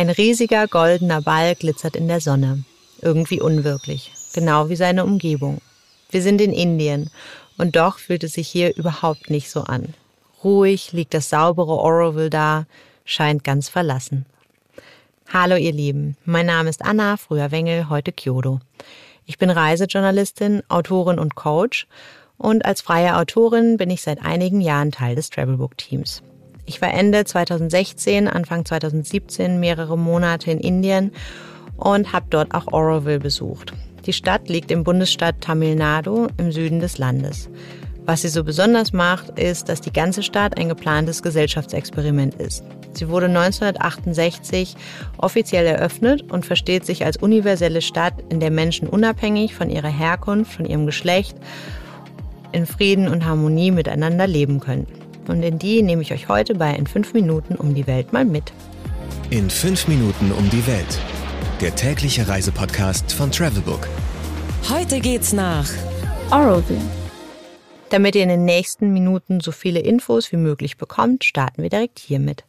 Ein riesiger goldener Ball glitzert in der Sonne. Irgendwie unwirklich. Genau wie seine Umgebung. Wir sind in Indien und doch fühlt es sich hier überhaupt nicht so an. Ruhig liegt das saubere Oroville da, scheint ganz verlassen. Hallo ihr Lieben, mein Name ist Anna, früher Wengel, heute Kyoto. Ich bin Reisejournalistin, Autorin und Coach und als freie Autorin bin ich seit einigen Jahren Teil des Travelbook Teams. Ich war Ende 2016, Anfang 2017 mehrere Monate in Indien und habe dort auch Oroville besucht. Die Stadt liegt im Bundesstaat Tamil Nadu im Süden des Landes. Was sie so besonders macht, ist, dass die ganze Stadt ein geplantes Gesellschaftsexperiment ist. Sie wurde 1968 offiziell eröffnet und versteht sich als universelle Stadt, in der Menschen unabhängig von ihrer Herkunft, von ihrem Geschlecht in Frieden und Harmonie miteinander leben können. Und in die nehme ich euch heute bei in fünf Minuten um die Welt mal mit. In fünf Minuten um die Welt. Der tägliche Reisepodcast von Travelbook. Heute geht's nach Oroville. Damit ihr in den nächsten Minuten so viele Infos wie möglich bekommt, starten wir direkt hiermit.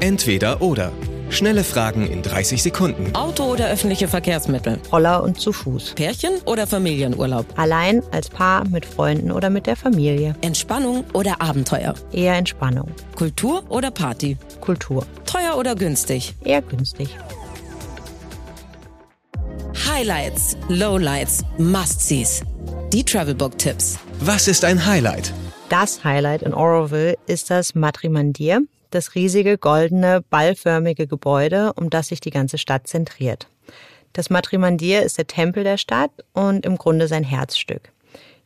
Entweder oder. Schnelle Fragen in 30 Sekunden. Auto oder öffentliche Verkehrsmittel? Roller und zu Fuß. Pärchen oder Familienurlaub? Allein, als Paar, mit Freunden oder mit der Familie. Entspannung oder Abenteuer? Eher Entspannung. Kultur oder Party? Kultur. Teuer oder günstig? Eher günstig. Highlights, Lowlights, Must-Sees. Die Travelbook-Tipps. Was ist ein Highlight? Das Highlight in Oroville ist das Matrimandir, das riesige, goldene, ballförmige Gebäude, um das sich die ganze Stadt zentriert. Das Matrimandir ist der Tempel der Stadt und im Grunde sein Herzstück.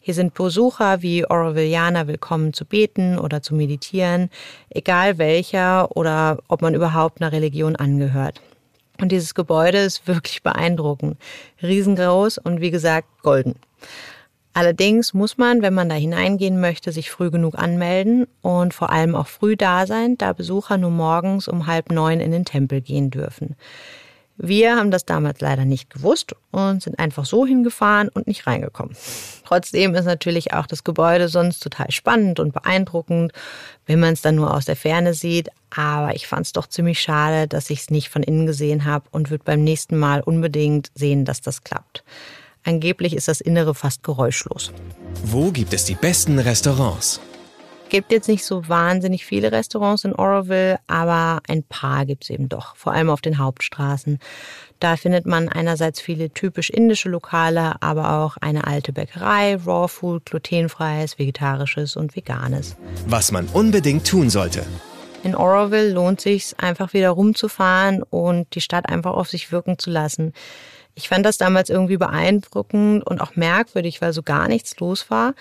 Hier sind Besucher wie Orovillianer willkommen zu beten oder zu meditieren, egal welcher oder ob man überhaupt einer Religion angehört. Und dieses Gebäude ist wirklich beeindruckend. Riesengroß und wie gesagt golden. Allerdings muss man, wenn man da hineingehen möchte, sich früh genug anmelden und vor allem auch früh da sein, da Besucher nur morgens um halb neun in den Tempel gehen dürfen. Wir haben das damals leider nicht gewusst und sind einfach so hingefahren und nicht reingekommen. Trotzdem ist natürlich auch das Gebäude sonst total spannend und beeindruckend, wenn man es dann nur aus der Ferne sieht. Aber ich fand es doch ziemlich schade, dass ich es nicht von innen gesehen habe und würde beim nächsten Mal unbedingt sehen, dass das klappt. Angeblich ist das Innere fast geräuschlos. Wo gibt es die besten Restaurants? Gibt jetzt nicht so wahnsinnig viele Restaurants in Oroville, aber ein paar gibt es eben doch, vor allem auf den Hauptstraßen. Da findet man einerseits viele typisch indische Lokale, aber auch eine alte Bäckerei, Raw Food, glutenfreies, vegetarisches und veganes. Was man unbedingt tun sollte. In Oroville lohnt sich einfach wieder rumzufahren und die Stadt einfach auf sich wirken zu lassen. Ich fand das damals irgendwie beeindruckend und auch merkwürdig, weil so gar nichts los war.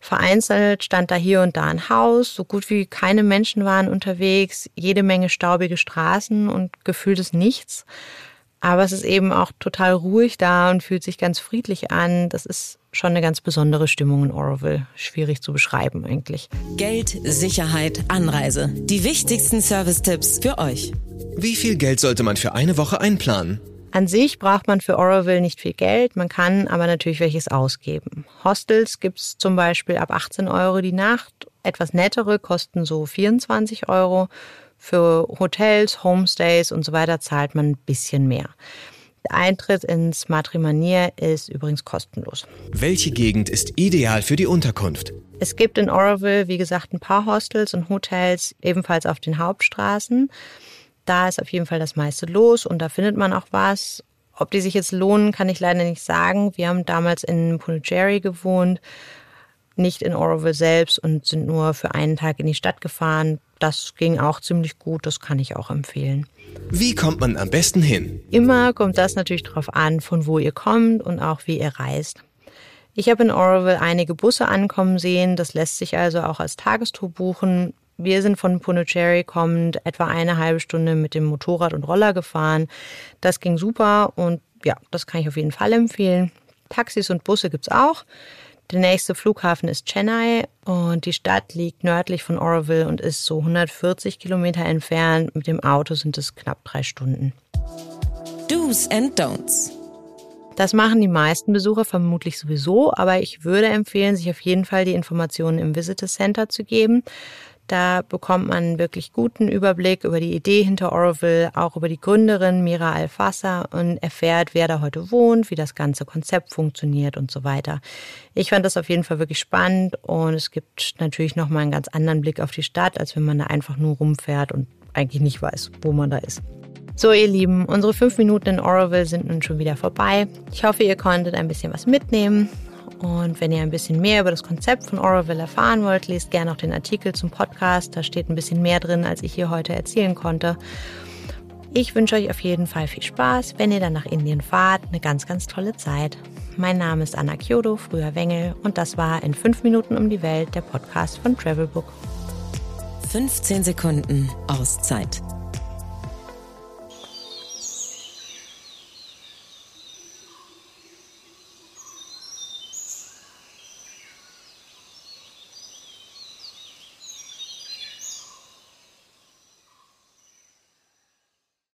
Vereinzelt stand da hier und da ein Haus, so gut wie keine Menschen waren unterwegs, jede Menge staubige Straßen und gefühltes Nichts. Aber es ist eben auch total ruhig da und fühlt sich ganz friedlich an. Das ist schon eine ganz besondere Stimmung in Oroville. Schwierig zu beschreiben eigentlich. Geld, Sicherheit, Anreise. Die wichtigsten Service-Tipps für euch. Wie viel Geld sollte man für eine Woche einplanen? An sich braucht man für Oroville nicht viel Geld, man kann aber natürlich welches ausgeben. Hostels gibt's zum Beispiel ab 18 Euro die Nacht, etwas nettere kosten so 24 Euro. Für Hotels, Homestays und so weiter zahlt man ein bisschen mehr. Der Eintritt ins Matrimonier ist übrigens kostenlos. Welche Gegend ist ideal für die Unterkunft? Es gibt in Oroville, wie gesagt, ein paar Hostels und Hotels, ebenfalls auf den Hauptstraßen. Da ist auf jeden Fall das meiste los und da findet man auch was. Ob die sich jetzt lohnen, kann ich leider nicht sagen. Wir haben damals in Pundicherry gewohnt, nicht in Oroville selbst und sind nur für einen Tag in die Stadt gefahren. Das ging auch ziemlich gut, das kann ich auch empfehlen. Wie kommt man am besten hin? Immer kommt das natürlich darauf an, von wo ihr kommt und auch wie ihr reist. Ich habe in Oroville einige Busse ankommen sehen, das lässt sich also auch als Tagestour buchen. Wir sind von Pondicherry kommend etwa eine halbe Stunde mit dem Motorrad und Roller gefahren. Das ging super und ja, das kann ich auf jeden Fall empfehlen. Taxis und Busse gibt's auch. Der nächste Flughafen ist Chennai und die Stadt liegt nördlich von Oroville und ist so 140 Kilometer entfernt. Mit dem Auto sind es knapp drei Stunden. Do's and Don'ts. Das machen die meisten Besucher vermutlich sowieso, aber ich würde empfehlen, sich auf jeden Fall die Informationen im Visitor Center zu geben. Da bekommt man einen wirklich guten Überblick über die Idee hinter Oroville, auch über die Gründerin Mira Alfassa und erfährt, wer da heute wohnt, wie das ganze Konzept funktioniert und so weiter. Ich fand das auf jeden Fall wirklich spannend und es gibt natürlich nochmal einen ganz anderen Blick auf die Stadt, als wenn man da einfach nur rumfährt und eigentlich nicht weiß, wo man da ist. So, ihr Lieben, unsere fünf Minuten in Oroville sind nun schon wieder vorbei. Ich hoffe, ihr konntet ein bisschen was mitnehmen. Und wenn ihr ein bisschen mehr über das Konzept von Oroville erfahren wollt, lest gerne auch den Artikel zum Podcast. Da steht ein bisschen mehr drin, als ich hier heute erzählen konnte. Ich wünsche euch auf jeden Fall viel Spaß, wenn ihr dann nach Indien fahrt. Eine ganz, ganz tolle Zeit. Mein Name ist Anna Kyodo, früher Wengel, und das war in 5 Minuten um die Welt, der Podcast von Travelbook. 15 Sekunden Auszeit